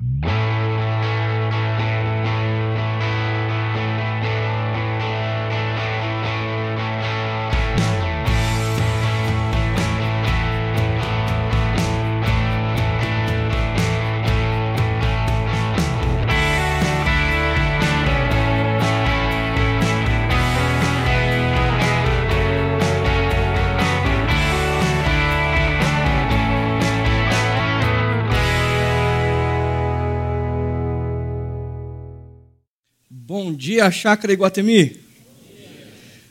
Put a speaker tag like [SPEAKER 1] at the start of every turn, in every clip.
[SPEAKER 1] Bom dia, Chácara Iguatemi.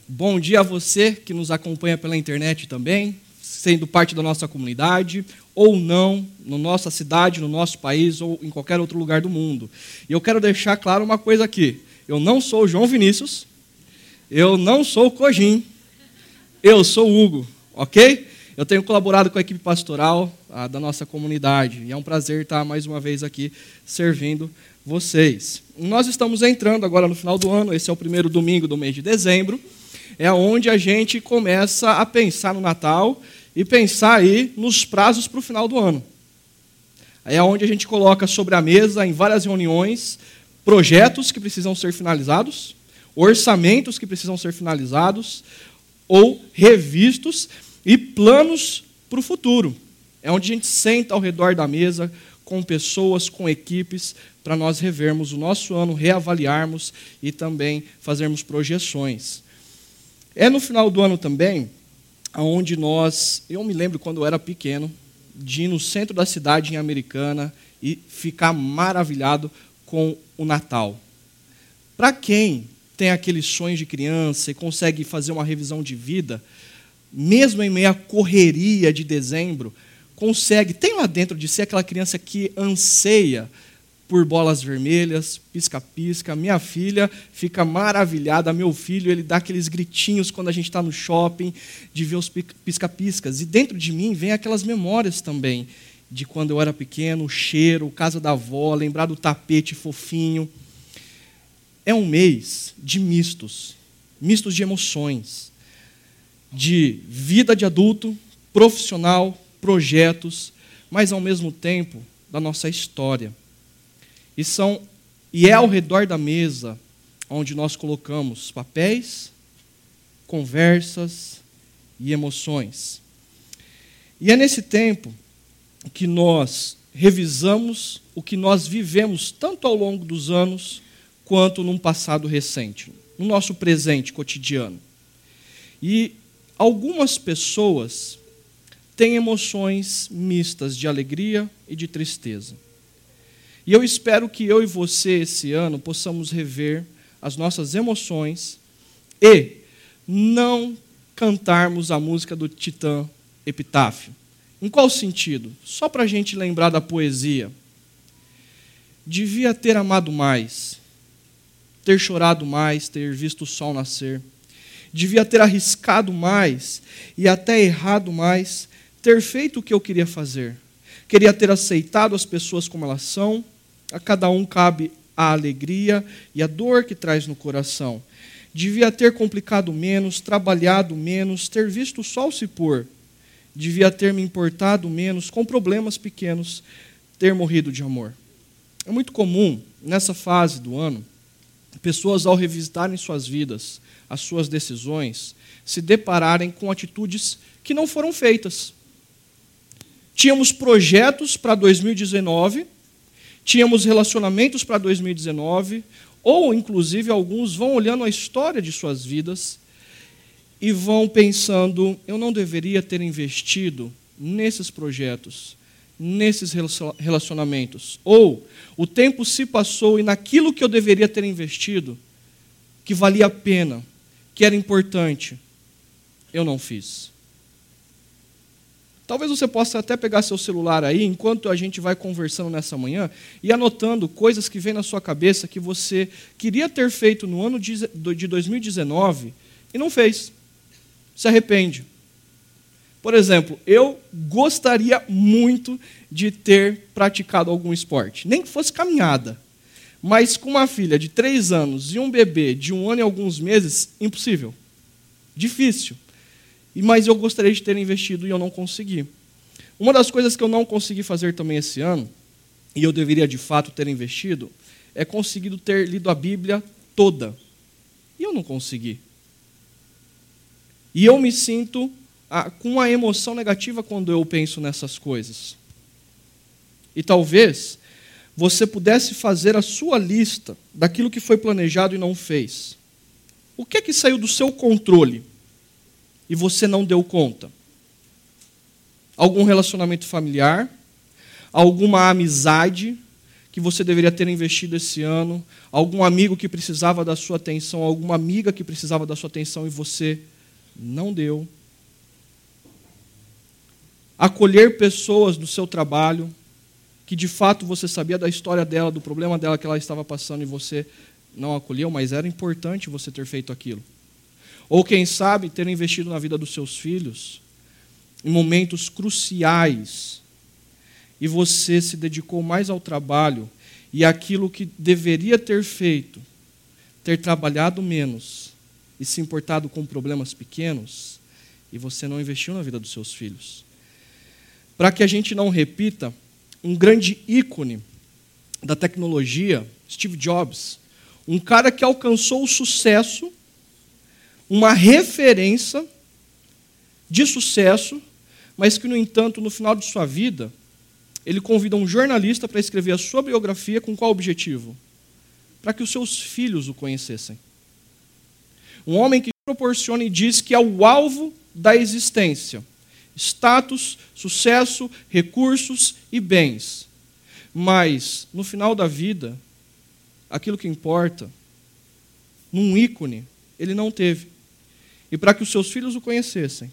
[SPEAKER 1] Bom dia a você que nos acompanha pela internet também, sendo parte da nossa comunidade ou não, na nossa cidade, no nosso país ou em qualquer outro lugar do mundo. E eu quero deixar claro uma coisa aqui: eu não sou o João Vinícius, eu não sou o Cojim, eu sou o Hugo, ok? Eu tenho colaborado com a equipe pastoral a, da nossa comunidade e é um prazer estar mais uma vez aqui servindo vocês. Nós estamos entrando agora no final do ano, esse é o primeiro domingo do mês de dezembro, é onde a gente começa a pensar no Natal e pensar aí nos prazos para o final do ano. É onde a gente coloca sobre a mesa, em várias reuniões, projetos que precisam ser finalizados, orçamentos que precisam ser finalizados ou revistos e planos para o futuro. É onde a gente senta ao redor da mesa com pessoas, com equipes, para nós revermos o nosso ano, reavaliarmos e também fazermos projeções. É no final do ano também onde nós, eu me lembro quando eu era pequeno, de ir no centro da cidade em Americana e ficar maravilhado com o Natal. Para quem tem aqueles sonhos de criança e consegue fazer uma revisão de vida, mesmo em meio à correria de dezembro, consegue, tem lá dentro de si aquela criança que anseia por bolas vermelhas, pisca-pisca. Minha filha fica maravilhada, meu filho, ele dá aqueles gritinhos quando a gente está no shopping, de ver os pisca-piscas. E dentro de mim vem aquelas memórias também, de quando eu era pequeno, o cheiro, casa da avó, lembrar do tapete fofinho. É um mês de mistos, mistos de emoções, de vida de adulto, profissional, projetos, mas ao mesmo tempo da nossa história. E, são, e é ao redor da mesa onde nós colocamos papéis, conversas e emoções. E é nesse tempo que nós revisamos o que nós vivemos tanto ao longo dos anos quanto num passado recente, no nosso presente cotidiano. E algumas pessoas têm emoções mistas de alegria e de tristeza. E eu espero que eu e você, esse ano, possamos rever as nossas emoções e não cantarmos a música do Titã Epitáfio. Em qual sentido? Só para a gente lembrar da poesia. Devia ter amado mais, ter chorado mais, ter visto o sol nascer. Devia ter arriscado mais e até errado mais, ter feito o que eu queria fazer. Queria ter aceitado as pessoas como elas são, a cada um cabe a alegria e a dor que traz no coração. Devia ter complicado menos, trabalhado menos, ter visto o sol se pôr. Devia ter me importado menos com problemas pequenos, ter morrido de amor. É muito comum, nessa fase do ano, pessoas, ao revisitarem suas vidas, as suas decisões, se depararem com atitudes que não foram feitas. Tínhamos projetos para 2019 tínhamos relacionamentos para 2019, ou inclusive alguns vão olhando a história de suas vidas e vão pensando: eu não deveria ter investido nesses projetos, nesses relacionamentos. Ou o tempo se passou e naquilo que eu deveria ter investido, que valia a pena, que era importante, eu não fiz. Talvez você possa até pegar seu celular aí, enquanto a gente vai conversando nessa manhã, e anotando coisas que vêm na sua cabeça que você queria ter feito no ano de 2019 e não fez. Se arrepende. Por exemplo, eu gostaria muito de ter praticado algum esporte, nem que fosse caminhada. Mas com uma filha de três anos e um bebê de um ano e alguns meses, impossível. Difícil mas eu gostaria de ter investido e eu não consegui. Uma das coisas que eu não consegui fazer também esse ano e eu deveria de fato ter investido, é conseguido ter lido a Bíblia toda. E eu não consegui. E eu me sinto ah, com uma emoção negativa quando eu penso nessas coisas. E talvez você pudesse fazer a sua lista daquilo que foi planejado e não fez. O que é que saiu do seu controle e você não deu conta? Algum relacionamento familiar? Alguma amizade que você deveria ter investido esse ano? Algum amigo que precisava da sua atenção? Alguma amiga que precisava da sua atenção e você não deu? Acolher pessoas do seu trabalho que de fato você sabia da história dela, do problema dela que ela estava passando e você não acolheu, mas era importante você ter feito aquilo. Ou quem sabe ter investido na vida dos seus filhos em momentos cruciais e você se dedicou mais ao trabalho e aquilo que deveria ter feito, ter trabalhado menos e se importado com problemas pequenos, e você não investiu na vida dos seus filhos. Para que a gente não repita, um grande ícone da tecnologia, Steve Jobs, um cara que alcançou o sucesso, uma referência de sucesso, mas que, no entanto, no final de sua vida, ele convida um jornalista para escrever a sua biografia com qual objetivo? Para que os seus filhos o conhecessem. Um homem que proporciona e diz que é o alvo da existência: status, sucesso, recursos e bens. Mas, no final da vida, aquilo que importa, num ícone, ele não teve. E para que os seus filhos o conhecessem,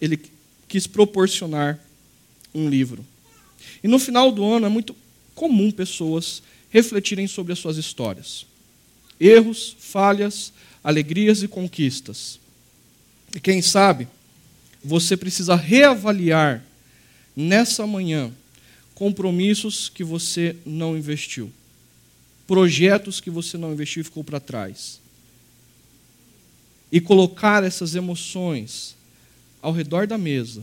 [SPEAKER 1] ele quis proporcionar um livro. E no final do ano é muito comum pessoas refletirem sobre as suas histórias. Erros, falhas, alegrias e conquistas. E quem sabe, você precisa reavaliar nessa manhã compromissos que você não investiu, projetos que você não investiu e ficou para trás. E colocar essas emoções ao redor da mesa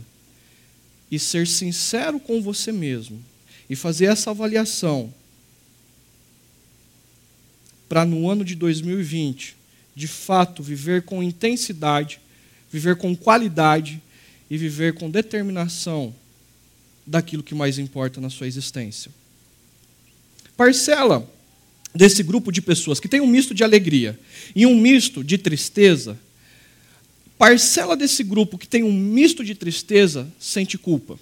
[SPEAKER 1] e ser sincero com você mesmo e fazer essa avaliação para no ano de 2020, de fato, viver com intensidade, viver com qualidade e viver com determinação daquilo que mais importa na sua existência. Parcela desse grupo de pessoas que tem um misto de alegria e um misto de tristeza parcela desse grupo que tem um misto de tristeza sente culpa.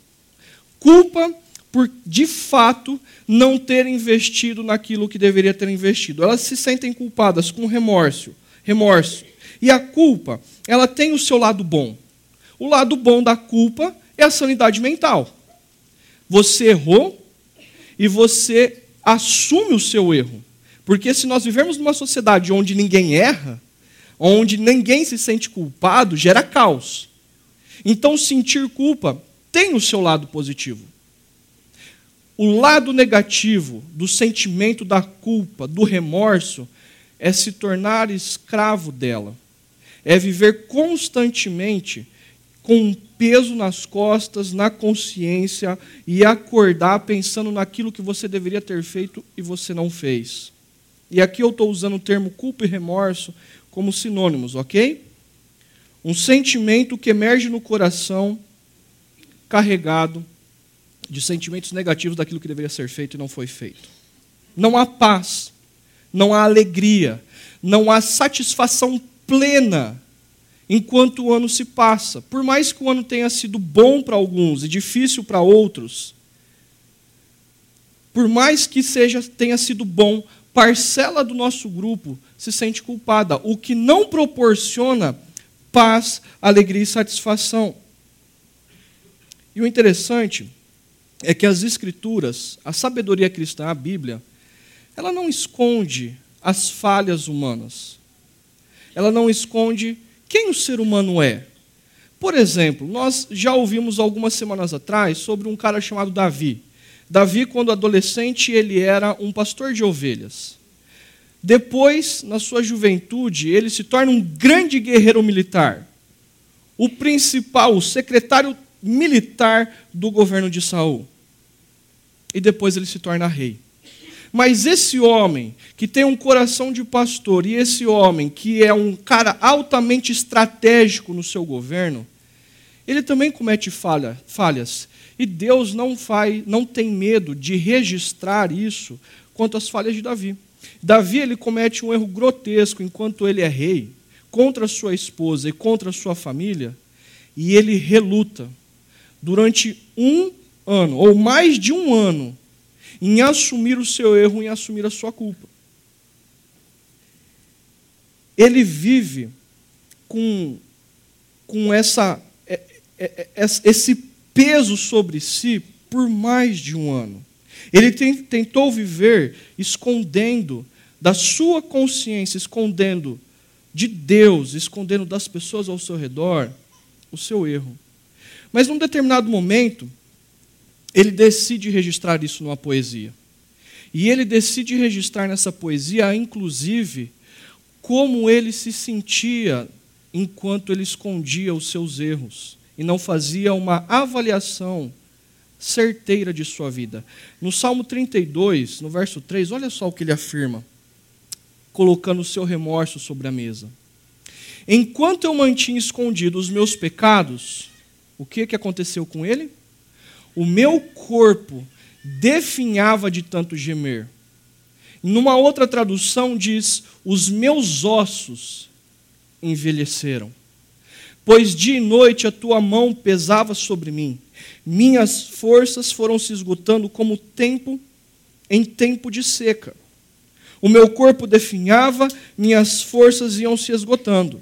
[SPEAKER 1] Culpa por, de fato, não ter investido naquilo que deveria ter investido. Elas se sentem culpadas com remorso. remorso. E a culpa, ela tem o seu lado bom. O lado bom da culpa é a sanidade mental. Você errou e você assume o seu erro. Porque se nós vivemos numa sociedade onde ninguém erra, onde ninguém se sente culpado, gera caos. Então, sentir culpa tem o seu lado positivo. O lado negativo do sentimento da culpa, do remorso, é se tornar escravo dela. É viver constantemente com um peso nas costas, na consciência e acordar pensando naquilo que você deveria ter feito e você não fez. E aqui eu estou usando o termo culpa e remorso como sinônimos, ok? Um sentimento que emerge no coração carregado de sentimentos negativos daquilo que deveria ser feito e não foi feito. Não há paz, não há alegria, não há satisfação plena enquanto o ano se passa. Por mais que o ano tenha sido bom para alguns e difícil para outros, por mais que seja tenha sido bom, parcela do nosso grupo se sente culpada, o que não proporciona paz, alegria e satisfação. E o interessante é que as escrituras, a sabedoria cristã, a Bíblia, ela não esconde as falhas humanas. Ela não esconde quem o ser humano é. Por exemplo, nós já ouvimos algumas semanas atrás sobre um cara chamado Davi. Davi, quando adolescente, ele era um pastor de ovelhas. Depois, na sua juventude, ele se torna um grande guerreiro militar. O principal, o secretário militar do governo de Saul. e depois ele se torna rei. Mas esse homem que tem um coração de pastor e esse homem que é um cara altamente estratégico no seu governo, ele também comete falha, falhas. E Deus não, faz, não tem medo de registrar isso quanto às falhas de Davi. Davi ele comete um erro grotesco enquanto ele é rei, contra sua esposa e contra sua família, e ele reluta durante um ano, ou mais de um ano, em assumir o seu erro, em assumir a sua culpa. Ele vive com, com essa, é, é, é, esse peso sobre si por mais de um ano. Ele tentou viver escondendo da sua consciência, escondendo de Deus, escondendo das pessoas ao seu redor o seu erro. Mas num determinado momento, ele decide registrar isso numa poesia. E ele decide registrar nessa poesia, inclusive, como ele se sentia enquanto ele escondia os seus erros e não fazia uma avaliação certeira de sua vida. No Salmo 32, no verso 3, olha só o que ele afirma, colocando o seu remorso sobre a mesa. Enquanto eu mantinha escondidos os meus pecados, o que, que aconteceu com ele? O meu corpo definhava de tanto gemer. Numa outra tradução diz: os meus ossos envelheceram. Pois dia e noite a tua mão pesava sobre mim. Minhas forças foram se esgotando como tempo em tempo de seca. O meu corpo definhava, minhas forças iam se esgotando.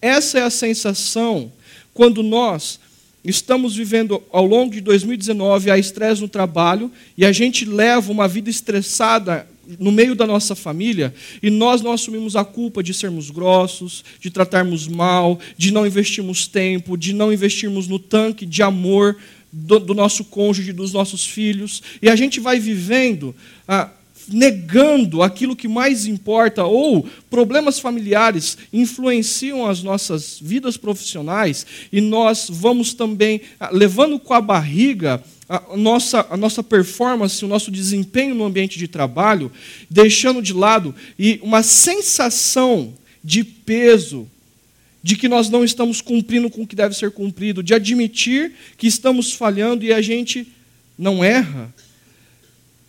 [SPEAKER 1] Essa é a sensação quando nós estamos vivendo ao longo de 2019 a estresse no trabalho e a gente leva uma vida estressada no meio da nossa família e nós não assumimos a culpa de sermos grossos, de tratarmos mal, de não investirmos tempo, de não investirmos no tanque de amor do, do nosso cônjuge, dos nossos filhos, e a gente vai vivendo. Ah, negando aquilo que mais importa, ou problemas familiares influenciam as nossas vidas profissionais, e nós vamos também ah, levando com a barriga a nossa, a nossa performance, o nosso desempenho no ambiente de trabalho, deixando de lado e uma sensação de peso, de que nós não estamos cumprindo com o que deve ser cumprido, de admitir que estamos falhando e a gente não erra,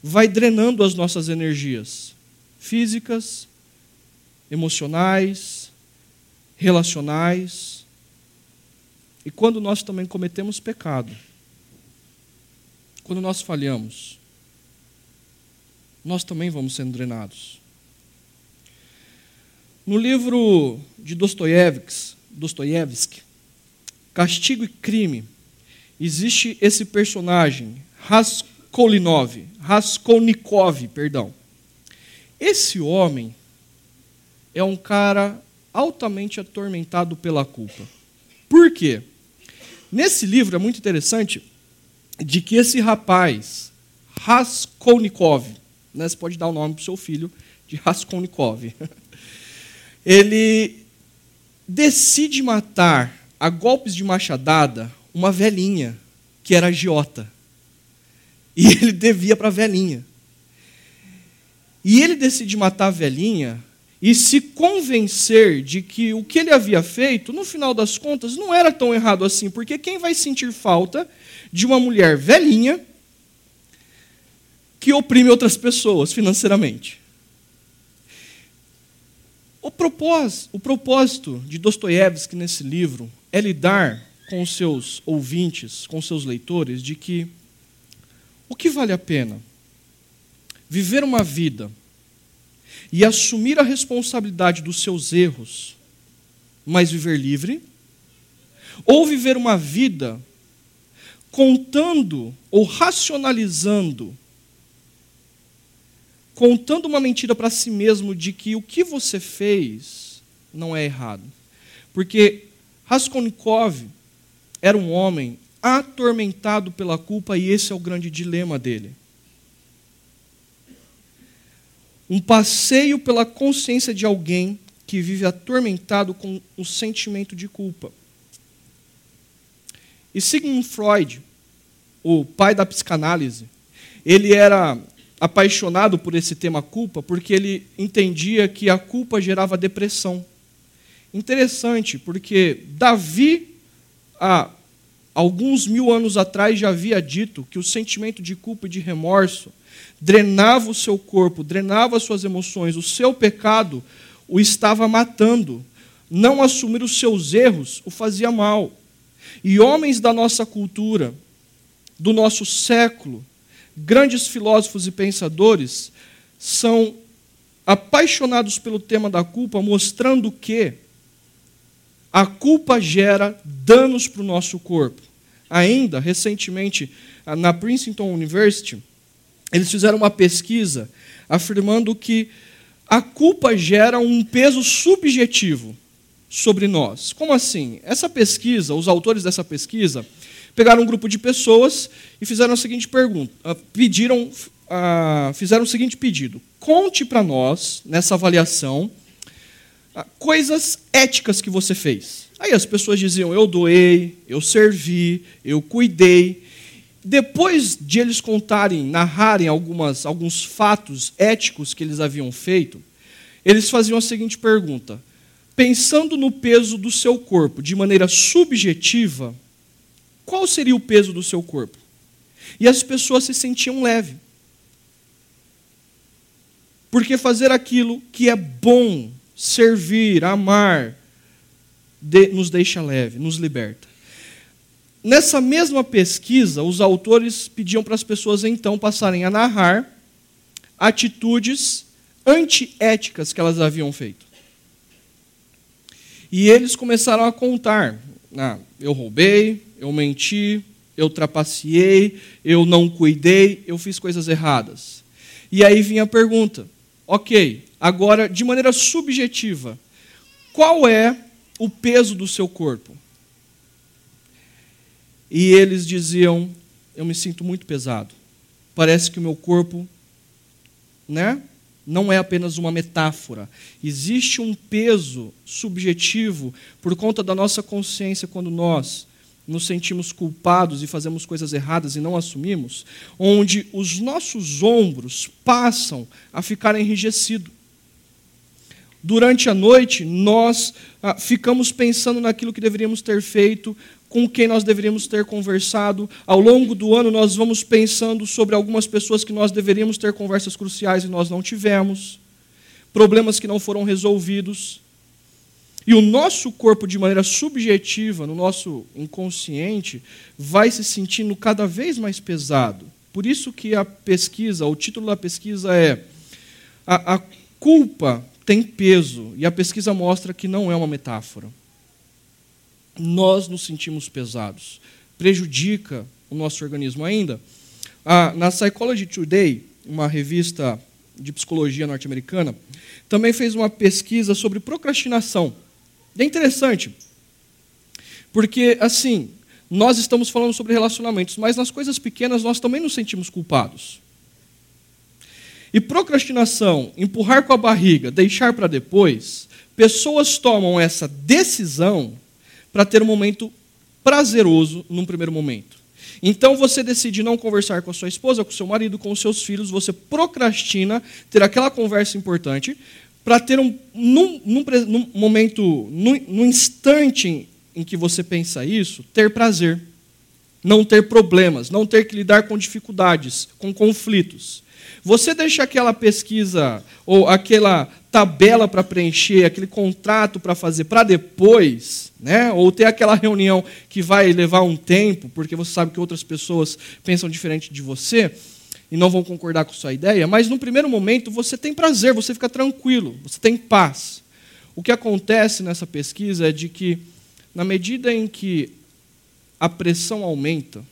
[SPEAKER 1] vai drenando as nossas energias físicas, emocionais, relacionais. E quando nós também cometemos pecado, quando nós falhamos, nós também vamos sendo drenados. No livro de Dostoiévski, Dostoiévski, Castigo e Crime, existe esse personagem, Raskolnikov, Raskolnikov, perdão. Esse homem é um cara altamente atormentado pela culpa. Por quê? Nesse livro é muito interessante de que esse rapaz, Raskolnikov, né, você pode dar o nome para o seu filho de Raskolnikov, ele decide matar a golpes de machadada uma velhinha que era agiota. E ele devia para a velhinha. E ele decide matar a velhinha e se convencer de que o que ele havia feito, no final das contas, não era tão errado assim, porque quem vai sentir falta de uma mulher velhinha que oprime outras pessoas financeiramente? O propósito, o propósito de Dostoiévski nesse livro é lidar com os seus ouvintes, com os seus leitores, de que o que vale a pena? Viver uma vida e assumir a responsabilidade dos seus erros, mas viver livre? Ou viver uma vida contando ou racionalizando, contando uma mentira para si mesmo de que o que você fez não é errado? Porque Raskolnikov era um homem atormentado pela culpa, e esse é o grande dilema dele. Um passeio pela consciência de alguém que vive atormentado com o sentimento de culpa. E Sigmund Freud, o pai da psicanálise, ele era apaixonado por esse tema culpa porque ele entendia que a culpa gerava depressão. Interessante, porque Davi, há alguns mil anos atrás, já havia dito que o sentimento de culpa e de remorso drenava o seu corpo, drenava as suas emoções, o seu pecado o estava matando. Não assumir os seus erros o fazia mal. E homens da nossa cultura, do nosso século, grandes filósofos e pensadores, são apaixonados pelo tema da culpa, mostrando que a culpa gera danos para o nosso corpo. Ainda, recentemente, na Princeton University, eles fizeram uma pesquisa afirmando que a culpa gera um peso subjetivo sobre nós. Como assim? Essa pesquisa, os autores dessa pesquisa, pegaram um grupo de pessoas e fizeram a seguinte pergunta, ah, pediram, ah, fizeram o seguinte pedido: conte para nós nessa avaliação ah, coisas éticas que você fez. Aí as pessoas diziam: eu doei, eu servi, eu cuidei. Depois de eles contarem, narrarem algumas, alguns fatos éticos que eles haviam feito, eles faziam a seguinte pergunta: pensando no peso do seu corpo de maneira subjetiva, qual seria o peso do seu corpo? E as pessoas se sentiam leve. Porque fazer aquilo que é bom, servir, amar, de, nos deixa leve, nos liberta. Nessa mesma pesquisa, os autores pediam para as pessoas então passarem a narrar atitudes antiéticas que elas haviam feito. E eles começaram a contar: ah, eu roubei, eu menti, eu trapaceei, eu não cuidei, eu fiz coisas erradas. E aí vinha a pergunta: ok, agora de maneira subjetiva, qual é o peso do seu corpo? E eles diziam: Eu me sinto muito pesado. Parece que o meu corpo, né? Não é apenas uma metáfora. Existe um peso subjetivo por conta da nossa consciência quando nós nos sentimos culpados e fazemos coisas erradas e não assumimos, onde os nossos ombros passam a ficar enrijecidos. Durante a noite, nós ah, ficamos pensando naquilo que deveríamos ter feito, com quem nós deveríamos ter conversado. Ao longo do ano, nós vamos pensando sobre algumas pessoas que nós deveríamos ter conversas cruciais e nós não tivemos, problemas que não foram resolvidos. E o nosso corpo, de maneira subjetiva, no nosso inconsciente, vai se sentindo cada vez mais pesado. Por isso que a pesquisa, o título da pesquisa é a, a culpa tem peso, e a pesquisa mostra que não é uma metáfora. Nós nos sentimos pesados. Prejudica o nosso organismo ainda. Ah, na Psychology Today, uma revista de psicologia norte-americana, também fez uma pesquisa sobre procrastinação. E é interessante, porque, assim, nós estamos falando sobre relacionamentos, mas nas coisas pequenas nós também nos sentimos culpados. E procrastinação, empurrar com a barriga, deixar para depois, pessoas tomam essa decisão para ter um momento prazeroso num primeiro momento. Então você decide não conversar com a sua esposa, com o seu marido, com os seus filhos, você procrastina ter aquela conversa importante para ter um num, num, num momento, num, num instante em que você pensa isso, ter prazer, não ter problemas, não ter que lidar com dificuldades, com conflitos. Você deixa aquela pesquisa ou aquela tabela para preencher, aquele contrato para fazer para depois, né? ou ter aquela reunião que vai levar um tempo, porque você sabe que outras pessoas pensam diferente de você e não vão concordar com sua ideia, mas no primeiro momento você tem prazer, você fica tranquilo, você tem paz. O que acontece nessa pesquisa é de que, na medida em que a pressão aumenta,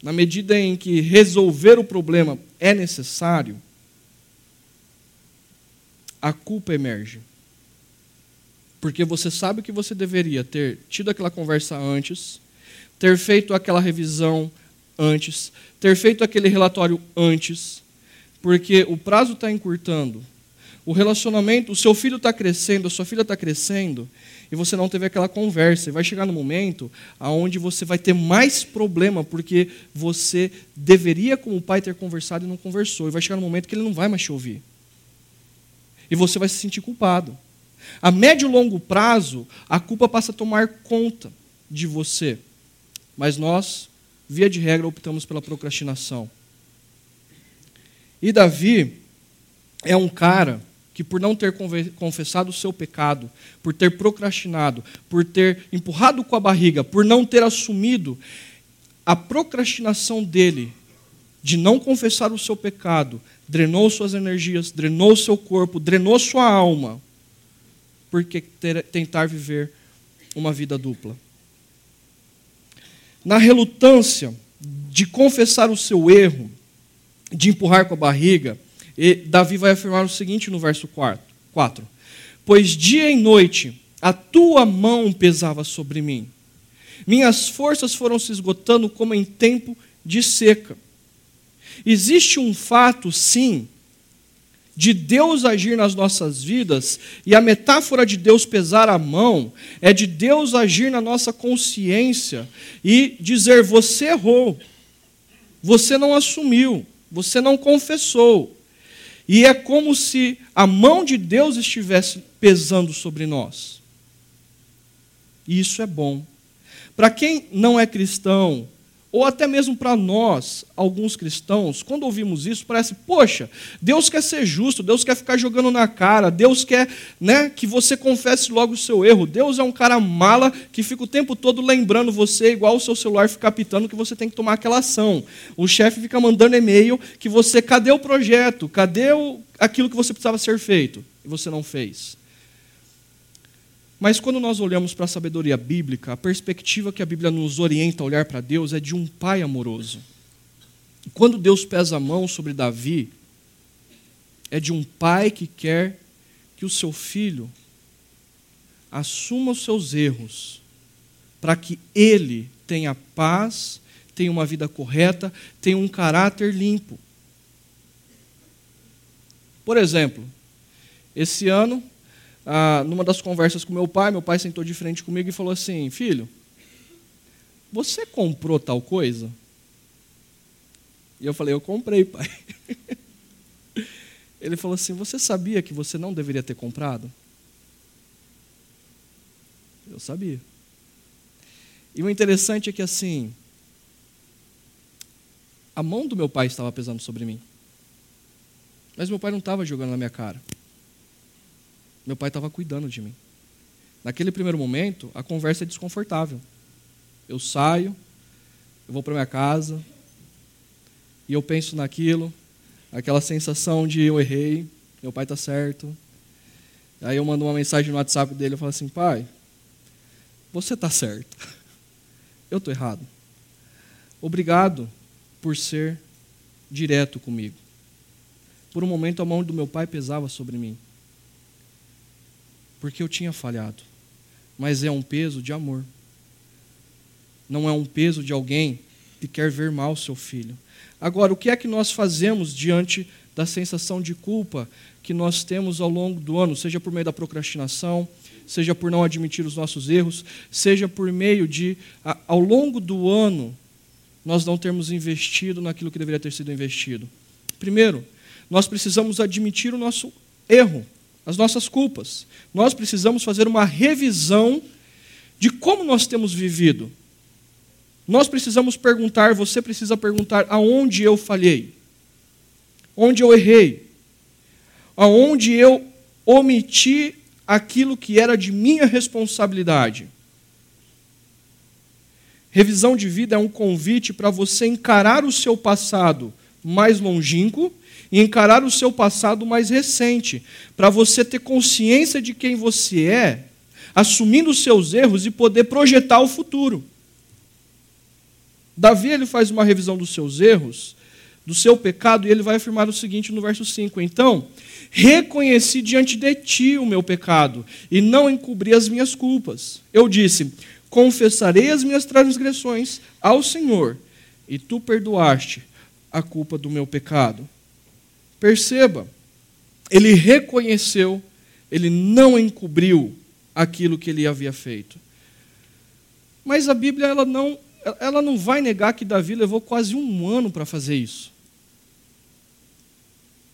[SPEAKER 1] na medida em que resolver o problema é necessário, a culpa emerge. Porque você sabe que você deveria ter tido aquela conversa antes, ter feito aquela revisão antes, ter feito aquele relatório antes, porque o prazo está encurtando, o relacionamento, o seu filho está crescendo, a sua filha está crescendo, e você não teve aquela conversa. E vai chegar no momento onde você vai ter mais problema, porque você deveria, como pai, ter conversado e não conversou. E vai chegar no momento que ele não vai mais te ouvir. E você vai se sentir culpado. A médio e longo prazo, a culpa passa a tomar conta de você. Mas nós, via de regra, optamos pela procrastinação. E Davi é um cara que, por não ter confessado o seu pecado, por ter procrastinado, por ter empurrado com a barriga, por não ter assumido a procrastinação dele de não confessar o seu pecado, drenou suas energias, drenou seu corpo, drenou sua alma, porque ter, tentar viver uma vida dupla. Na relutância de confessar o seu erro, de empurrar com a barriga, e Davi vai afirmar o seguinte no verso 4: Pois dia e noite a tua mão pesava sobre mim, minhas forças foram se esgotando como em tempo de seca. Existe um fato, sim, de Deus agir nas nossas vidas, e a metáfora de Deus pesar a mão é de Deus agir na nossa consciência e dizer: você errou, você não assumiu, você não confessou. E é como se a mão de Deus estivesse pesando sobre nós. E isso é bom. Para quem não é cristão, ou até mesmo para nós, alguns cristãos, quando ouvimos isso, parece, poxa, Deus quer ser justo, Deus quer ficar jogando na cara, Deus quer né, que você confesse logo o seu erro. Deus é um cara mala que fica o tempo todo lembrando você, igual o seu celular fica pitando que você tem que tomar aquela ação. O chefe fica mandando e-mail que você, cadê o projeto? Cadê o, aquilo que você precisava ser feito? E você não fez. Mas quando nós olhamos para a sabedoria bíblica, a perspectiva que a Bíblia nos orienta a olhar para Deus é de um pai amoroso. Quando Deus pesa a mão sobre Davi, é de um pai que quer que o seu filho assuma os seus erros, para que ele tenha paz, tenha uma vida correta, tenha um caráter limpo. Por exemplo, esse ano ah, numa das conversas com meu pai, meu pai sentou de frente comigo e falou assim: Filho, você comprou tal coisa? E eu falei: Eu comprei, pai. Ele falou assim: Você sabia que você não deveria ter comprado? Eu sabia. E o interessante é que assim, a mão do meu pai estava pesando sobre mim. Mas meu pai não estava jogando na minha cara. Meu pai estava cuidando de mim. Naquele primeiro momento, a conversa é desconfortável. Eu saio, eu vou para minha casa, e eu penso naquilo, aquela sensação de eu errei, meu pai está certo. Aí eu mando uma mensagem no WhatsApp dele, eu falo assim, pai, você está certo. Eu estou errado. Obrigado por ser direto comigo. Por um momento a mão do meu pai pesava sobre mim porque eu tinha falhado. Mas é um peso de amor. Não é um peso de alguém que quer ver mal seu filho. Agora, o que é que nós fazemos diante da sensação de culpa que nós temos ao longo do ano, seja por meio da procrastinação, seja por não admitir os nossos erros, seja por meio de, ao longo do ano, nós não termos investido naquilo que deveria ter sido investido? Primeiro, nós precisamos admitir o nosso erro as nossas culpas. Nós precisamos fazer uma revisão de como nós temos vivido. Nós precisamos perguntar, você precisa perguntar aonde eu falhei, onde eu errei, aonde eu omiti aquilo que era de minha responsabilidade. Revisão de vida é um convite para você encarar o seu passado mais longínquo e encarar o seu passado mais recente, para você ter consciência de quem você é, assumindo os seus erros e poder projetar o futuro. Davi ele faz uma revisão dos seus erros, do seu pecado, e ele vai afirmar o seguinte no verso 5: Então, reconheci diante de ti o meu pecado, e não encobri as minhas culpas. Eu disse: Confessarei as minhas transgressões ao Senhor, e tu perdoaste a culpa do meu pecado. Perceba, ele reconheceu, ele não encobriu aquilo que ele havia feito. Mas a Bíblia ela não, ela não vai negar que Davi levou quase um ano para fazer isso.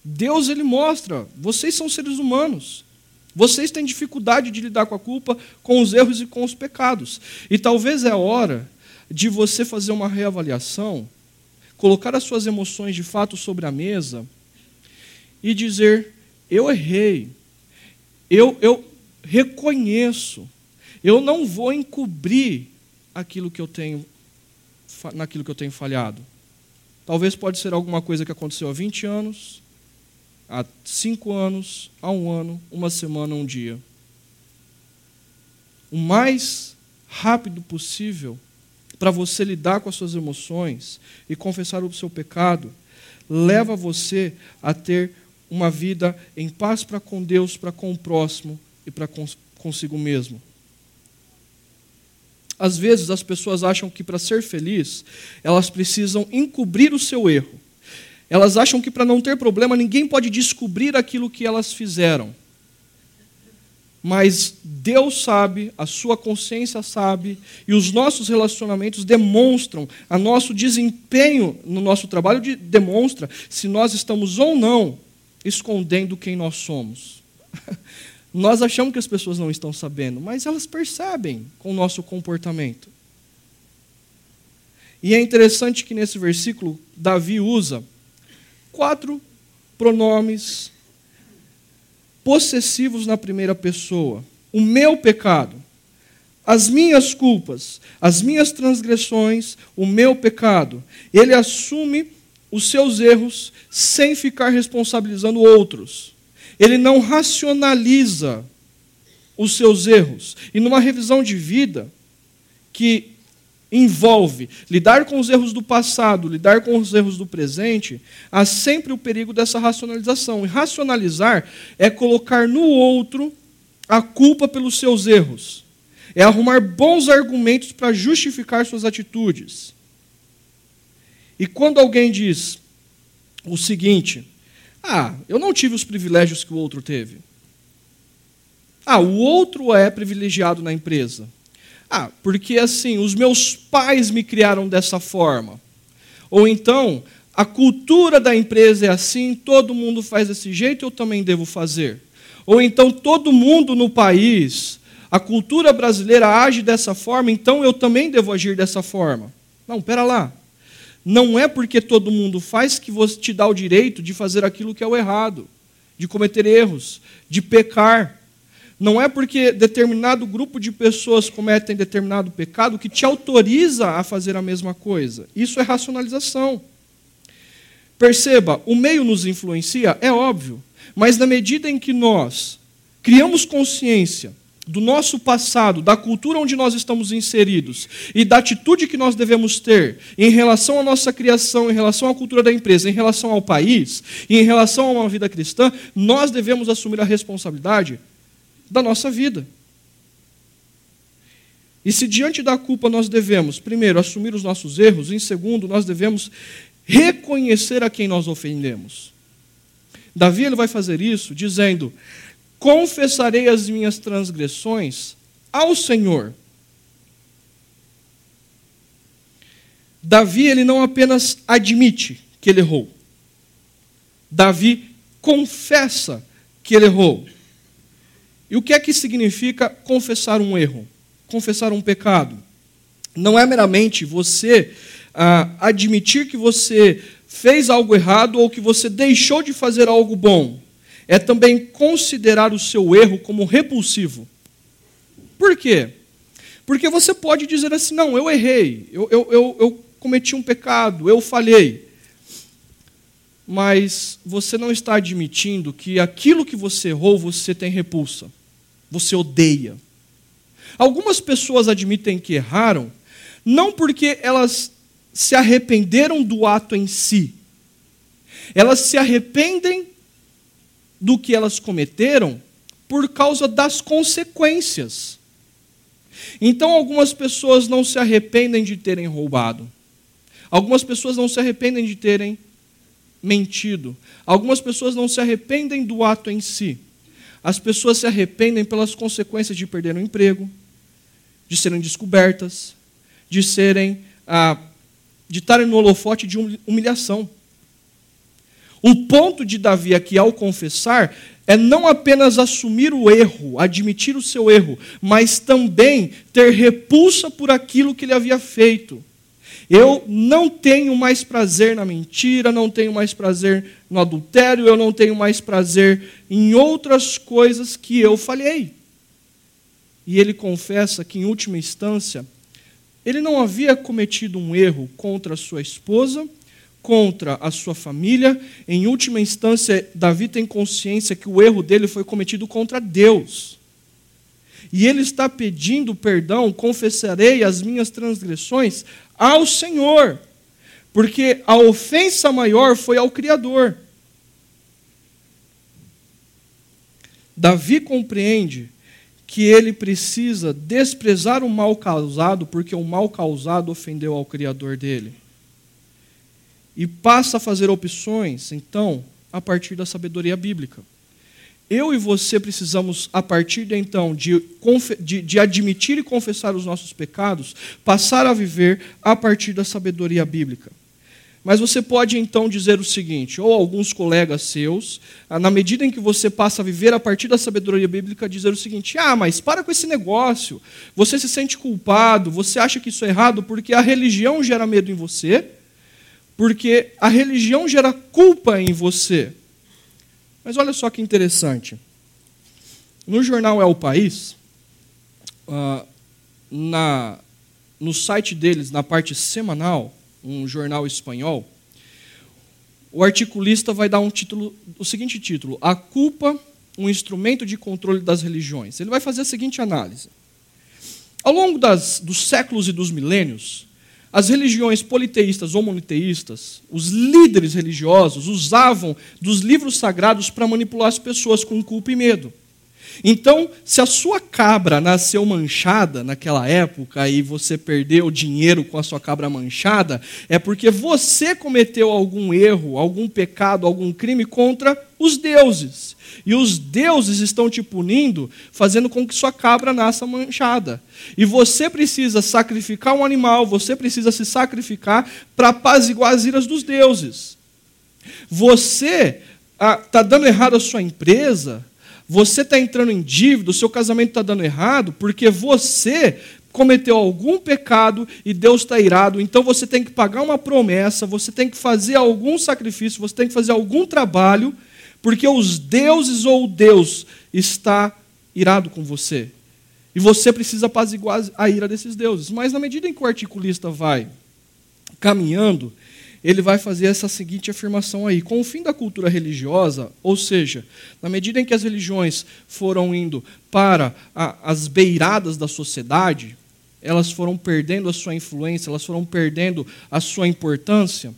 [SPEAKER 1] Deus ele mostra, vocês são seres humanos. Vocês têm dificuldade de lidar com a culpa, com os erros e com os pecados. E talvez é hora de você fazer uma reavaliação, colocar as suas emoções de fato sobre a mesa e dizer: eu errei, eu, eu reconheço, eu não vou encobrir aquilo que eu tenho, naquilo que eu tenho falhado. Talvez pode ser alguma coisa que aconteceu há 20 anos, há cinco anos, há um ano, uma semana, um dia. O mais rápido possível para você lidar com as suas emoções e confessar o seu pecado, leva você a ter uma vida em paz para com Deus, para com o próximo e para consigo mesmo. Às vezes as pessoas acham que para ser feliz, elas precisam encobrir o seu erro. Elas acham que para não ter problema ninguém pode descobrir aquilo que elas fizeram. Mas Deus sabe, a sua consciência sabe, e os nossos relacionamentos demonstram, a nosso desempenho no nosso trabalho de, demonstra se nós estamos ou não escondendo quem nós somos. nós achamos que as pessoas não estão sabendo, mas elas percebem com o nosso comportamento. E é interessante que nesse versículo Davi usa quatro pronomes possessivos na primeira pessoa. O meu pecado, as minhas culpas, as minhas transgressões, o meu pecado. Ele assume os seus erros sem ficar responsabilizando outros. Ele não racionaliza os seus erros. E numa revisão de vida que envolve lidar com os erros do passado, lidar com os erros do presente, há sempre o perigo dessa racionalização. E racionalizar é colocar no outro a culpa pelos seus erros. É arrumar bons argumentos para justificar suas atitudes. E quando alguém diz o seguinte: Ah, eu não tive os privilégios que o outro teve. Ah, o outro é privilegiado na empresa. Ah, porque assim, os meus pais me criaram dessa forma. Ou então, a cultura da empresa é assim, todo mundo faz desse jeito, eu também devo fazer. Ou então, todo mundo no país, a cultura brasileira age dessa forma, então eu também devo agir dessa forma. Não, pera lá. Não é porque todo mundo faz que você te dá o direito de fazer aquilo que é o errado, de cometer erros, de pecar. Não é porque determinado grupo de pessoas cometem determinado pecado que te autoriza a fazer a mesma coisa. Isso é racionalização. Perceba, o meio nos influencia, é óbvio, mas na medida em que nós criamos consciência do nosso passado, da cultura onde nós estamos inseridos e da atitude que nós devemos ter em relação à nossa criação, em relação à cultura da empresa, em relação ao país e em relação a uma vida cristã, nós devemos assumir a responsabilidade da nossa vida. E se diante da culpa nós devemos, primeiro, assumir os nossos erros, em segundo, nós devemos reconhecer a quem nós ofendemos. Davi ele vai fazer isso dizendo: Confessarei as minhas transgressões ao Senhor. Davi ele não apenas admite que ele errou. Davi confessa que ele errou. E o que é que significa confessar um erro? Confessar um pecado? Não é meramente você ah, admitir que você fez algo errado ou que você deixou de fazer algo bom. É também considerar o seu erro como repulsivo. Por quê? Porque você pode dizer assim: não, eu errei, eu, eu, eu, eu cometi um pecado, eu falhei. Mas você não está admitindo que aquilo que você errou você tem repulsa você odeia. Algumas pessoas admitem que erraram, não porque elas se arrependeram do ato em si, elas se arrependem do que elas cometeram por causa das consequências. Então, algumas pessoas não se arrependem de terem roubado, algumas pessoas não se arrependem de terem mentido, algumas pessoas não se arrependem do ato em si, as pessoas se arrependem pelas consequências de perder o emprego, de serem descobertas, de serem ah, de estarem no holofote de humilhação. O ponto de Davi aqui ao confessar é não apenas assumir o erro, admitir o seu erro, mas também ter repulsa por aquilo que ele havia feito. Eu não tenho mais prazer na mentira, não tenho mais prazer no adultério, eu não tenho mais prazer em outras coisas que eu falhei. E ele confessa que, em última instância, ele não havia cometido um erro contra sua esposa, contra a sua família. Em última instância, Davi tem consciência que o erro dele foi cometido contra Deus. E ele está pedindo perdão, confessarei as minhas transgressões ao Senhor, porque a ofensa maior foi ao Criador. Davi compreende que ele precisa desprezar o mal causado, porque o mal causado ofendeu ao Criador dele. E passa a fazer opções, então, a partir da sabedoria bíblica. Eu e você precisamos, a partir de então, de, de, de, admitir e confessar os nossos pecados, passar a viver a partir da sabedoria bíblica. Mas você pode então dizer o seguinte, ou alguns colegas seus, ah, na medida em que você passa a viver a partir da sabedoria bíblica, dizer o seguinte: ah, mas para com esse negócio, você se sente culpado, você acha que isso é errado porque a religião gera medo em você, porque a religião gera culpa em você. Mas olha só que interessante. No jornal É o País, uh, na, no site deles, na parte semanal, um jornal espanhol, o articulista vai dar um título, o seguinte título: A culpa, um instrumento de controle das religiões. Ele vai fazer a seguinte análise. Ao longo das, dos séculos e dos milênios, as religiões politeístas ou moniteístas, os líderes religiosos usavam dos livros sagrados para manipular as pessoas com culpa e medo. Então, se a sua cabra nasceu manchada naquela época e você perdeu dinheiro com a sua cabra manchada, é porque você cometeu algum erro, algum pecado, algum crime contra os deuses. E os deuses estão te punindo, fazendo com que sua cabra nasça manchada. E você precisa sacrificar um animal, você precisa se sacrificar para apaziguar as iras dos deuses. Você está ah, tá dando errado a sua empresa, você está entrando em dívida, o seu casamento está dando errado, porque você cometeu algum pecado e Deus está irado, então você tem que pagar uma promessa, você tem que fazer algum sacrifício, você tem que fazer algum trabalho, porque os deuses ou Deus está irado com você. E você precisa apaziguar a ira desses deuses. Mas na medida em que o articulista vai caminhando, ele vai fazer essa seguinte afirmação aí: com o fim da cultura religiosa, ou seja, na medida em que as religiões foram indo para a, as beiradas da sociedade, elas foram perdendo a sua influência, elas foram perdendo a sua importância,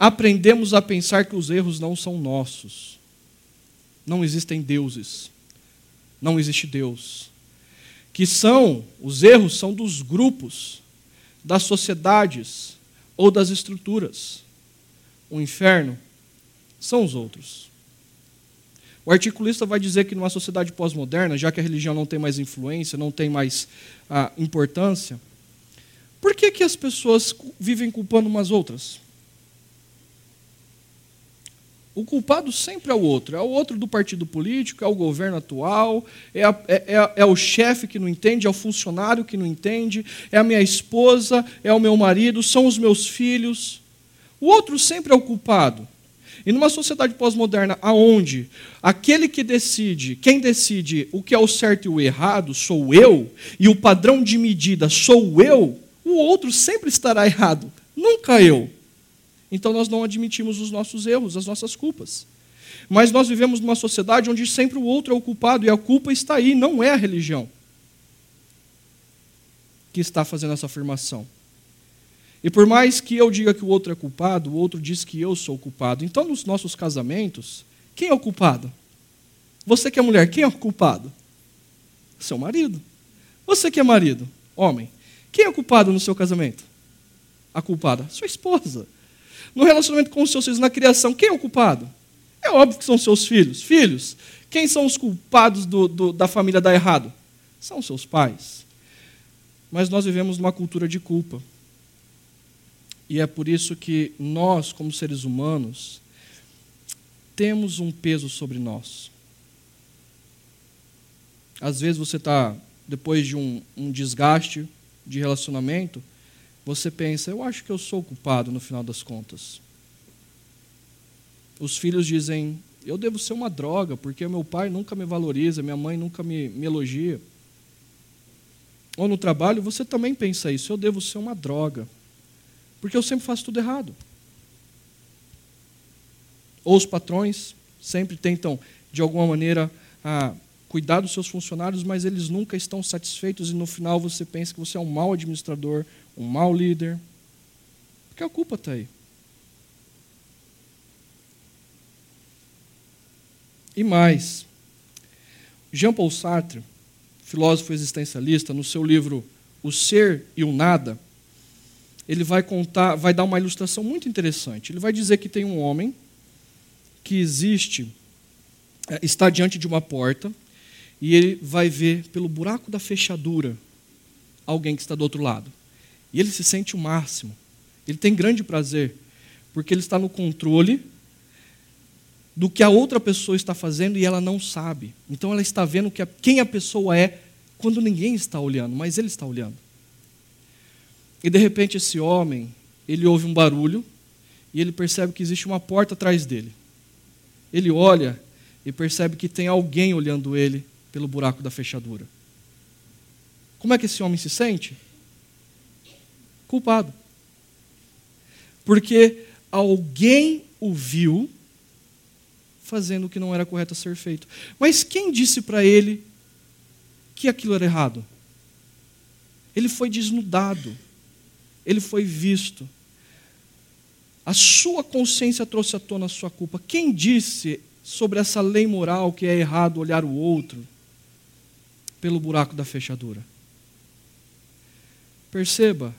[SPEAKER 1] aprendemos a pensar que os erros não são nossos. Não existem deuses. Não existe Deus. Que são, os erros são dos grupos, das sociedades, ou das estruturas. O inferno são os outros. O articulista vai dizer que numa sociedade pós-moderna, já que a religião não tem mais influência, não tem mais ah, importância, por que, que as pessoas vivem culpando umas outras? O culpado sempre é o outro. É o outro do partido político, é o governo atual, é, a, é, é, é o chefe que não entende, é o funcionário que não entende, é a minha esposa, é o meu marido, são os meus filhos. O outro sempre é o culpado. E numa sociedade pós-moderna, aonde aquele que decide, quem decide o que é o certo e o errado sou eu, e o padrão de medida sou eu, o outro sempre estará errado, nunca eu. Então nós não admitimos os nossos erros, as nossas culpas. Mas nós vivemos numa sociedade onde sempre o outro é o culpado e a culpa está aí, não é a religião que está fazendo essa afirmação. E por mais que eu diga que o outro é culpado, o outro diz que eu sou culpado. Então, nos nossos casamentos, quem é o culpado? Você que é mulher, quem é o culpado? Seu marido. Você que é marido, homem, quem é o culpado no seu casamento? A culpada? Sua esposa no relacionamento com os seus filhos, na criação, quem é o culpado? É óbvio que são seus filhos. Filhos, Quem são os culpados do, do, da família dar errado? São seus pais. Mas nós vivemos numa cultura de culpa. E é por isso que nós, como seres humanos, temos um peso sobre nós. Às vezes você está, depois de um, um desgaste de relacionamento, você pensa, eu acho que eu sou culpado no final das contas. Os filhos dizem, eu devo ser uma droga, porque meu pai nunca me valoriza, minha mãe nunca me, me elogia. Ou no trabalho, você também pensa isso, eu devo ser uma droga, porque eu sempre faço tudo errado. Ou os patrões sempre tentam, de alguma maneira, cuidar dos seus funcionários, mas eles nunca estão satisfeitos e no final você pensa que você é um mau administrador, um mau líder. Porque a culpa está aí. E mais, Jean Paul Sartre, filósofo existencialista, no seu livro O Ser e o Nada, ele vai contar, vai dar uma ilustração muito interessante. Ele vai dizer que tem um homem que existe, é, está diante de uma porta, e ele vai ver pelo buraco da fechadura alguém que está do outro lado. E ele se sente o máximo. Ele tem grande prazer, porque ele está no controle do que a outra pessoa está fazendo e ela não sabe. Então ela está vendo que a, quem a pessoa é quando ninguém está olhando, mas ele está olhando. E de repente esse homem, ele ouve um barulho e ele percebe que existe uma porta atrás dele. Ele olha e percebe que tem alguém olhando ele pelo buraco da fechadura. Como é que esse homem se sente? Culpado. Porque alguém o viu fazendo o que não era correto a ser feito. Mas quem disse para ele que aquilo era errado? Ele foi desnudado, ele foi visto. A sua consciência trouxe à tona a sua culpa. Quem disse sobre essa lei moral que é errado olhar o outro pelo buraco da fechadura? Perceba,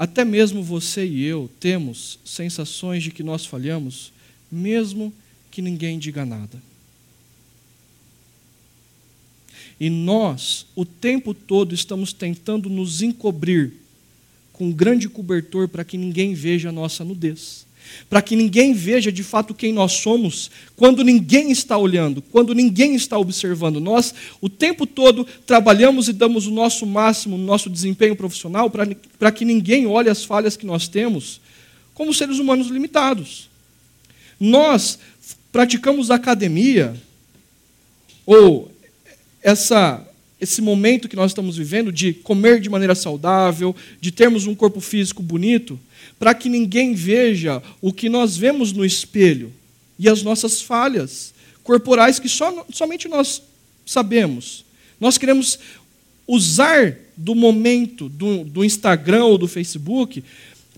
[SPEAKER 1] até mesmo você e eu temos sensações de que nós falhamos, mesmo que ninguém diga nada. E nós, o tempo todo, estamos tentando nos encobrir com um grande cobertor para que ninguém veja a nossa nudez. Para que ninguém veja de fato quem nós somos, quando ninguém está olhando, quando ninguém está observando. Nós, o tempo todo, trabalhamos e damos o nosso máximo no nosso desempenho profissional para que ninguém olhe as falhas que nós temos, como seres humanos limitados. Nós praticamos academia, ou essa, esse momento que nós estamos vivendo de comer de maneira saudável, de termos um corpo físico bonito, para que ninguém veja o que nós vemos no espelho e as nossas falhas corporais que só, somente nós sabemos. Nós queremos usar do momento do, do Instagram ou do Facebook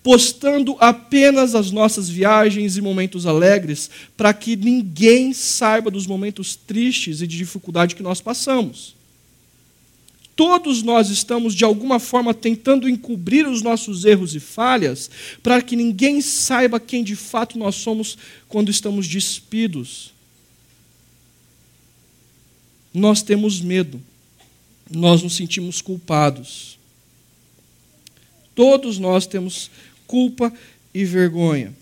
[SPEAKER 1] postando apenas as nossas viagens e momentos alegres, para que ninguém saiba dos momentos tristes e de dificuldade que nós passamos. Todos nós estamos, de alguma forma, tentando encobrir os nossos erros e falhas, para que ninguém saiba quem de fato nós somos quando estamos despidos. Nós temos medo, nós nos sentimos culpados. Todos nós temos culpa e vergonha.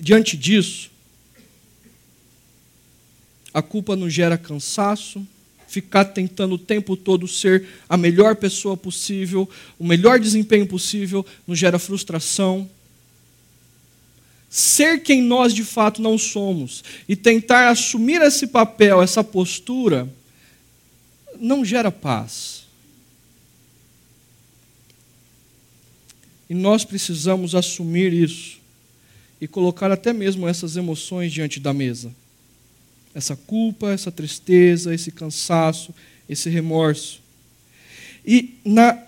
[SPEAKER 1] Diante disso, a culpa nos gera cansaço, ficar tentando o tempo todo ser a melhor pessoa possível, o melhor desempenho possível, nos gera frustração. Ser quem nós de fato não somos e tentar assumir esse papel, essa postura, não gera paz. E nós precisamos assumir isso e colocar até mesmo essas emoções diante da mesa. Essa culpa, essa tristeza, esse cansaço, esse remorso. E na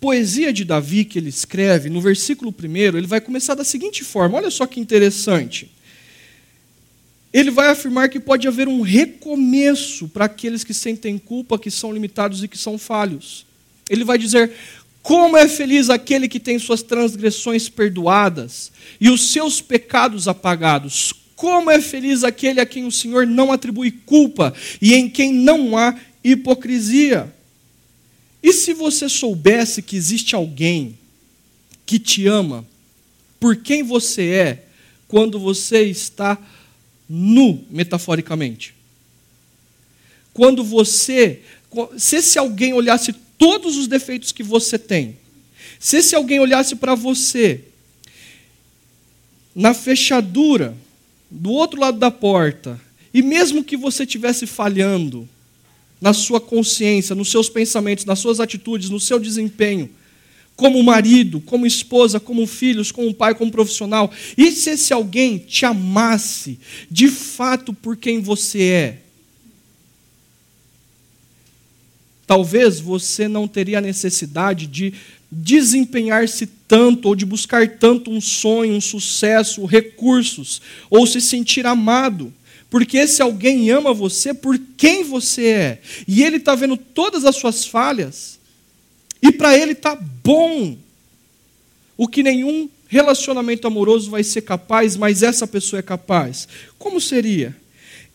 [SPEAKER 1] poesia de Davi que ele escreve, no versículo 1, ele vai começar da seguinte forma: olha só que interessante. Ele vai afirmar que pode haver um recomeço para aqueles que sentem culpa, que são limitados e que são falhos. Ele vai dizer: como é feliz aquele que tem suas transgressões perdoadas e os seus pecados apagados. Como é feliz aquele a quem o Senhor não atribui culpa e em quem não há hipocrisia. E se você soubesse que existe alguém que te ama por quem você é quando você está nu, metaforicamente? Quando você. Se esse alguém olhasse todos os defeitos que você tem, se esse alguém olhasse para você na fechadura, do outro lado da porta, e mesmo que você estivesse falhando na sua consciência, nos seus pensamentos, nas suas atitudes, no seu desempenho, como marido, como esposa, como filhos, como pai, como profissional, e se esse alguém te amasse de fato por quem você é, talvez você não teria a necessidade de desempenhar-se tanto ou de buscar tanto um sonho, um sucesso, recursos, ou se sentir amado. Porque esse alguém ama você por quem você é. E ele está vendo todas as suas falhas. E para ele está bom. O que nenhum relacionamento amoroso vai ser capaz, mas essa pessoa é capaz. Como seria?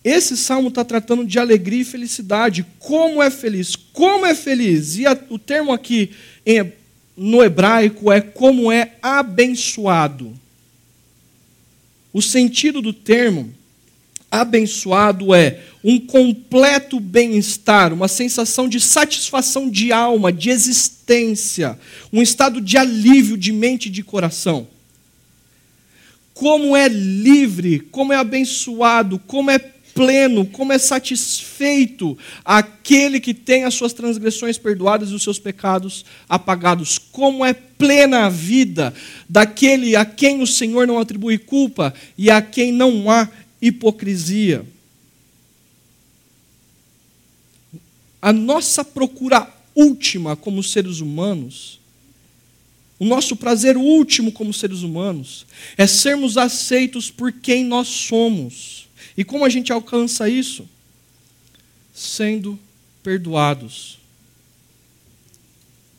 [SPEAKER 1] Esse salmo está tratando de alegria e felicidade. Como é feliz? Como é feliz? E a, o termo aqui em no hebraico é como é abençoado. O sentido do termo abençoado é um completo bem-estar, uma sensação de satisfação de alma, de existência, um estado de alívio de mente e de coração. Como é livre, como é abençoado, como é pleno, como é satisfeito aquele que tem as suas transgressões perdoadas e os seus pecados apagados. Como é plena a vida daquele a quem o Senhor não atribui culpa e a quem não há hipocrisia. A nossa procura última como seres humanos, o nosso prazer último como seres humanos, é sermos aceitos por quem nós somos e como a gente alcança isso? Sendo perdoados.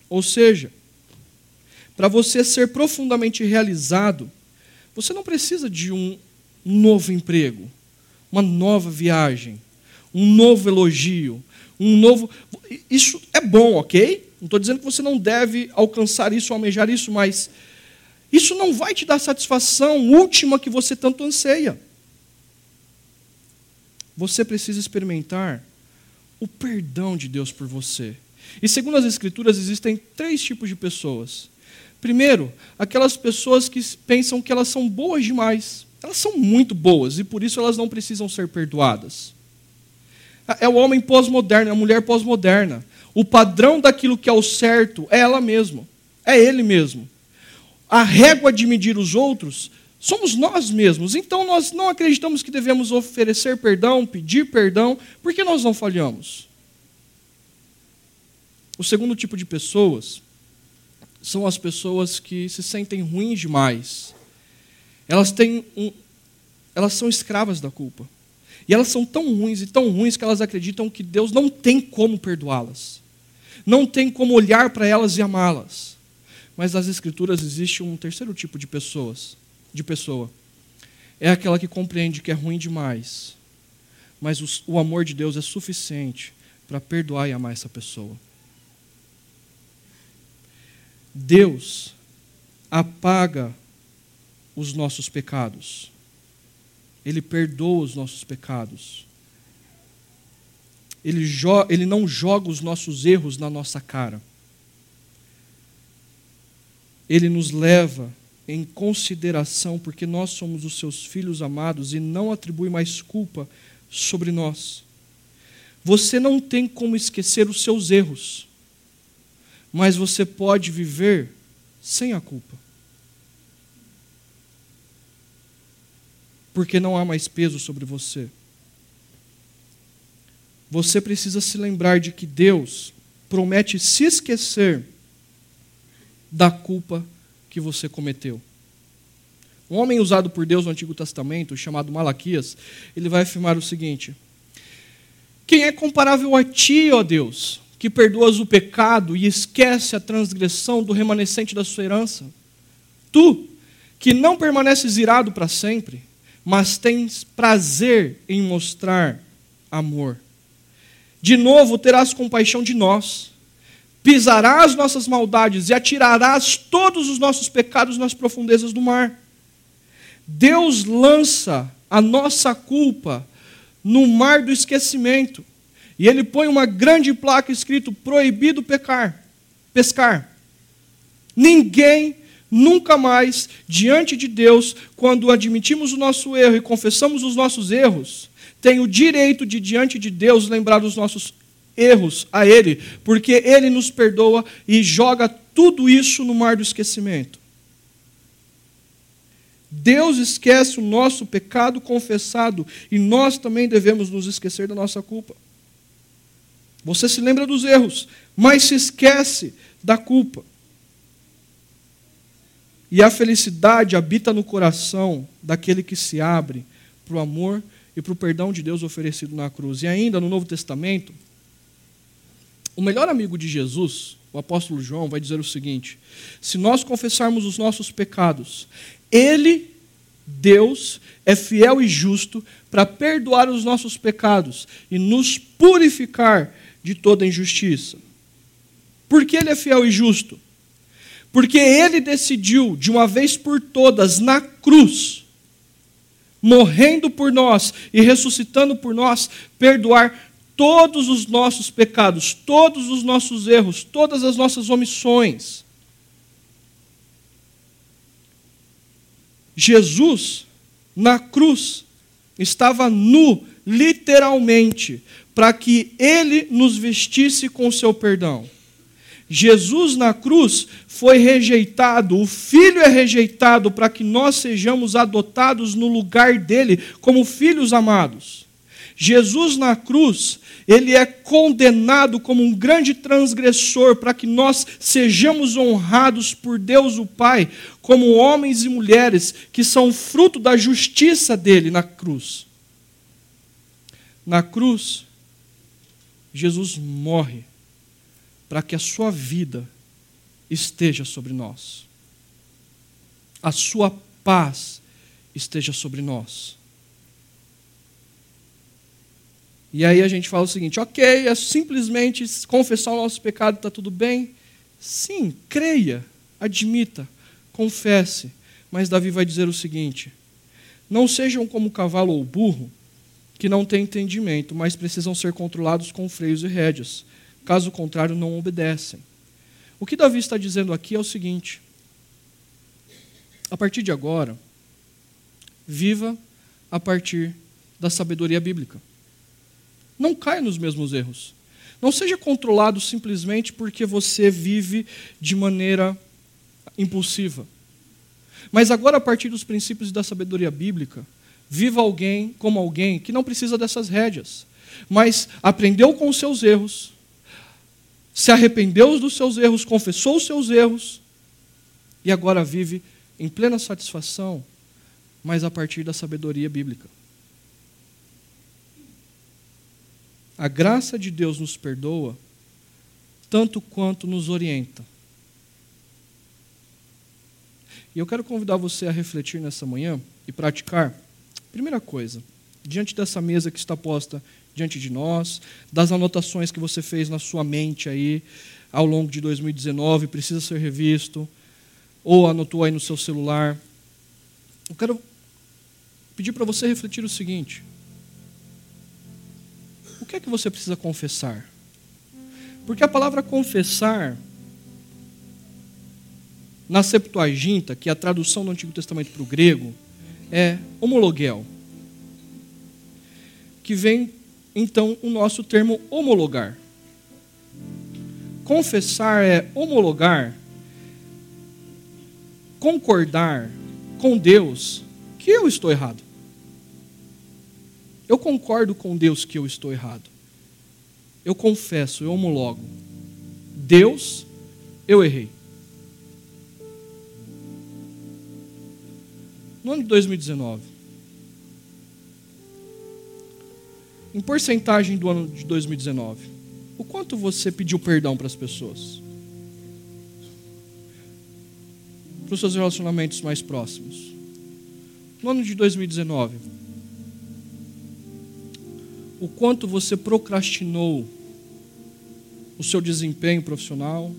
[SPEAKER 1] Ou seja, para você ser profundamente realizado, você não precisa de um novo emprego, uma nova viagem, um novo elogio, um novo. Isso é bom, ok? Não estou dizendo que você não deve alcançar isso, almejar isso, mas isso não vai te dar satisfação última que você tanto anseia você precisa experimentar o perdão de Deus por você. E segundo as Escrituras, existem três tipos de pessoas. Primeiro, aquelas pessoas que pensam que elas são boas demais. Elas são muito boas e por isso elas não precisam ser perdoadas. É o homem pós-moderno, é a mulher pós-moderna. O padrão daquilo que é o certo é ela mesma, é ele mesmo. A régua de medir os outros somos nós mesmos. Então nós não acreditamos que devemos oferecer perdão, pedir perdão, porque nós não falhamos. O segundo tipo de pessoas são as pessoas que se sentem ruins demais. Elas têm um, elas são escravas da culpa. E elas são tão ruins e tão ruins que elas acreditam que Deus não tem como perdoá-las. Não tem como olhar para elas e amá-las. Mas nas escrituras existe um terceiro tipo de pessoas de pessoa. É aquela que compreende que é ruim demais, mas o, o amor de Deus é suficiente para perdoar e amar essa pessoa. Deus apaga os nossos pecados. Ele perdoa os nossos pecados. Ele, ele não joga os nossos erros na nossa cara. Ele nos leva em consideração, porque nós somos os seus filhos amados e não atribui mais culpa sobre nós. Você não tem como esquecer os seus erros, mas você pode viver sem a culpa. Porque não há mais peso sobre você. Você precisa se lembrar de que Deus promete se esquecer da culpa que você cometeu. Um homem usado por Deus no Antigo Testamento, chamado Malaquias, ele vai afirmar o seguinte: Quem é comparável a ti, ó Deus, que perdoas o pecado e esquece a transgressão do remanescente da sua herança? Tu, que não permaneces irado para sempre, mas tens prazer em mostrar amor. De novo terás compaixão de nós, pisarás nossas maldades e atirarás todos os nossos pecados nas profundezas do mar. Deus lança a nossa culpa no mar do esquecimento. E ele põe uma grande placa escrito proibido pecar, pescar. Ninguém nunca mais diante de Deus, quando admitimos o nosso erro e confessamos os nossos erros, tem o direito de diante de Deus lembrar dos nossos erros a ele, porque ele nos perdoa e joga tudo isso no mar do esquecimento. Deus esquece o nosso pecado confessado e nós também devemos nos esquecer da nossa culpa. Você se lembra dos erros, mas se esquece da culpa. E a felicidade habita no coração daquele que se abre para o amor e para o perdão de Deus oferecido na cruz. E ainda no Novo Testamento, o melhor amigo de Jesus, o apóstolo João, vai dizer o seguinte: se nós confessarmos os nossos pecados, ele, Deus, é fiel e justo para perdoar os nossos pecados e nos purificar de toda injustiça. Por que ele é fiel e justo? Porque ele decidiu, de uma vez por todas, na cruz, morrendo por nós e ressuscitando por nós, perdoar todos os nossos pecados, todos os nossos erros, todas as nossas omissões. Jesus, na cruz, estava nu, literalmente, para que ele nos vestisse com seu perdão. Jesus na cruz foi rejeitado, o Filho é rejeitado para que nós sejamos adotados no lugar dele como filhos amados. Jesus na cruz, ele é condenado como um grande transgressor para que nós sejamos honrados por Deus o Pai, como homens e mulheres que são fruto da justiça dele na cruz. Na cruz, Jesus morre para que a sua vida esteja sobre nós. A sua paz esteja sobre nós. E aí a gente fala o seguinte: ok, é simplesmente confessar o nosso pecado, está tudo bem? Sim, creia, admita, confesse. Mas Davi vai dizer o seguinte: não sejam como o cavalo ou o burro, que não têm entendimento, mas precisam ser controlados com freios e rédeas caso contrário, não obedecem. O que Davi está dizendo aqui é o seguinte: a partir de agora, viva a partir da sabedoria bíblica. Não caia nos mesmos erros. Não seja controlado simplesmente porque você vive de maneira impulsiva. Mas agora, a partir dos princípios da sabedoria bíblica, viva alguém como alguém que não precisa dessas rédeas, mas aprendeu com os seus erros, se arrependeu dos seus erros, confessou os seus erros e agora vive em plena satisfação, mas a partir da sabedoria bíblica. A graça de Deus nos perdoa tanto quanto nos orienta. E eu quero convidar você a refletir nessa manhã e praticar. Primeira coisa, diante dessa mesa que está posta diante de nós, das anotações que você fez na sua mente aí ao longo de 2019, precisa ser revisto, ou anotou aí no seu celular. Eu quero pedir para você refletir o seguinte: o que é que você precisa confessar? Porque a palavra confessar, na Septuaginta, que é a tradução do Antigo Testamento para o grego, é homologuel, que vem então o nosso termo homologar. Confessar é homologar, concordar com Deus que eu estou errado. Eu concordo com Deus que eu estou errado. Eu confesso, eu homologo. Deus, eu errei. No ano de 2019, em porcentagem do ano de 2019, o quanto você pediu perdão para as pessoas? Para os seus relacionamentos mais próximos? no ano de 2019, o quanto você procrastinou o seu desempenho profissional,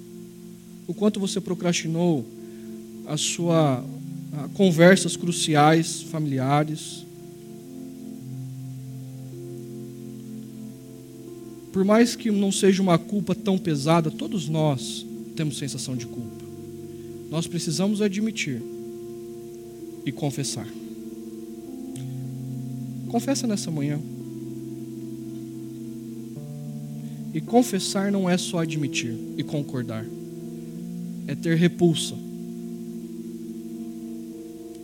[SPEAKER 1] o quanto você procrastinou a sua a, conversas cruciais familiares. Por mais que não seja uma culpa tão pesada, todos nós temos sensação de culpa. Nós precisamos admitir e confessar. Confessa nessa manhã. E confessar não é só admitir e concordar, é ter repulsa,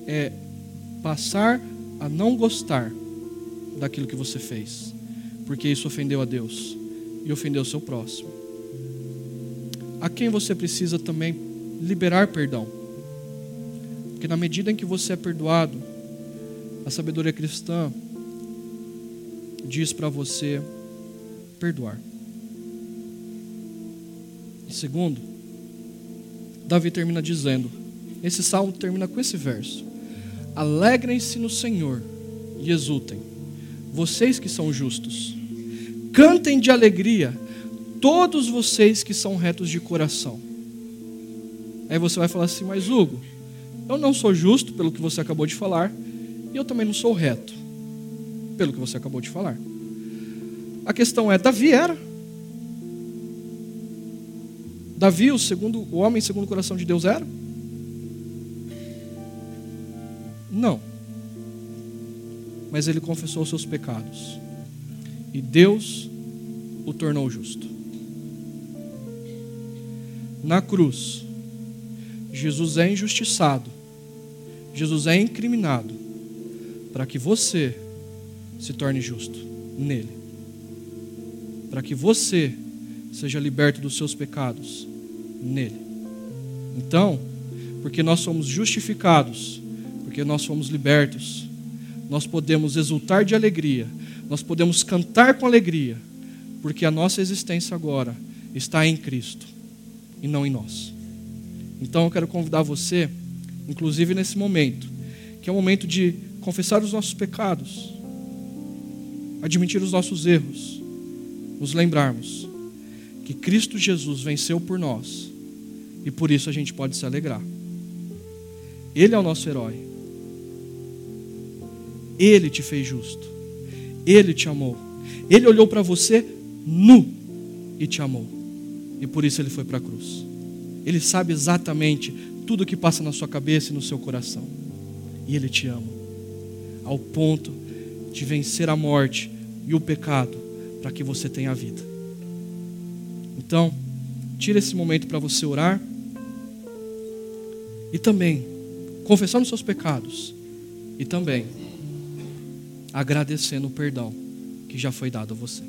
[SPEAKER 1] é passar a não gostar daquilo que você fez, porque isso ofendeu a Deus e ofendeu o seu próximo. A quem você precisa também liberar perdão, porque na medida em que você é perdoado, a sabedoria cristã diz para você perdoar. Segundo, Davi termina dizendo: esse salmo termina com esse verso: Alegrem-se no Senhor e exultem, vocês que são justos. Cantem de alegria, todos vocês que são retos de coração. Aí você vai falar assim, mas Hugo, eu não sou justo pelo que você acabou de falar, e eu também não sou reto pelo que você acabou de falar. A questão é, Davi era. Davi, o segundo, o homem segundo o coração de Deus era? Não. Mas ele confessou os seus pecados. E Deus o tornou justo. Na cruz, Jesus é injustiçado. Jesus é incriminado para que você se torne justo nele. Para que você seja liberto dos seus pecados nele. Então, porque nós somos justificados porque nós fomos libertos, nós podemos exultar de alegria, nós podemos cantar com alegria, porque a nossa existência agora está em Cristo e não em nós. Então eu quero convidar você, inclusive nesse momento, que é o momento de confessar os nossos pecados, admitir os nossos erros, nos lembrarmos que Cristo Jesus venceu por nós e por isso a gente pode se alegrar. Ele é o nosso herói. Ele te fez justo. Ele te amou. Ele olhou para você nu e te amou. E por isso ele foi para a cruz. Ele sabe exatamente tudo o que passa na sua cabeça e no seu coração. E ele te ama. Ao ponto de vencer a morte e o pecado para que você tenha a vida. Então, tira esse momento para você orar e também confessar os seus pecados e também agradecendo o perdão que já foi dado a você.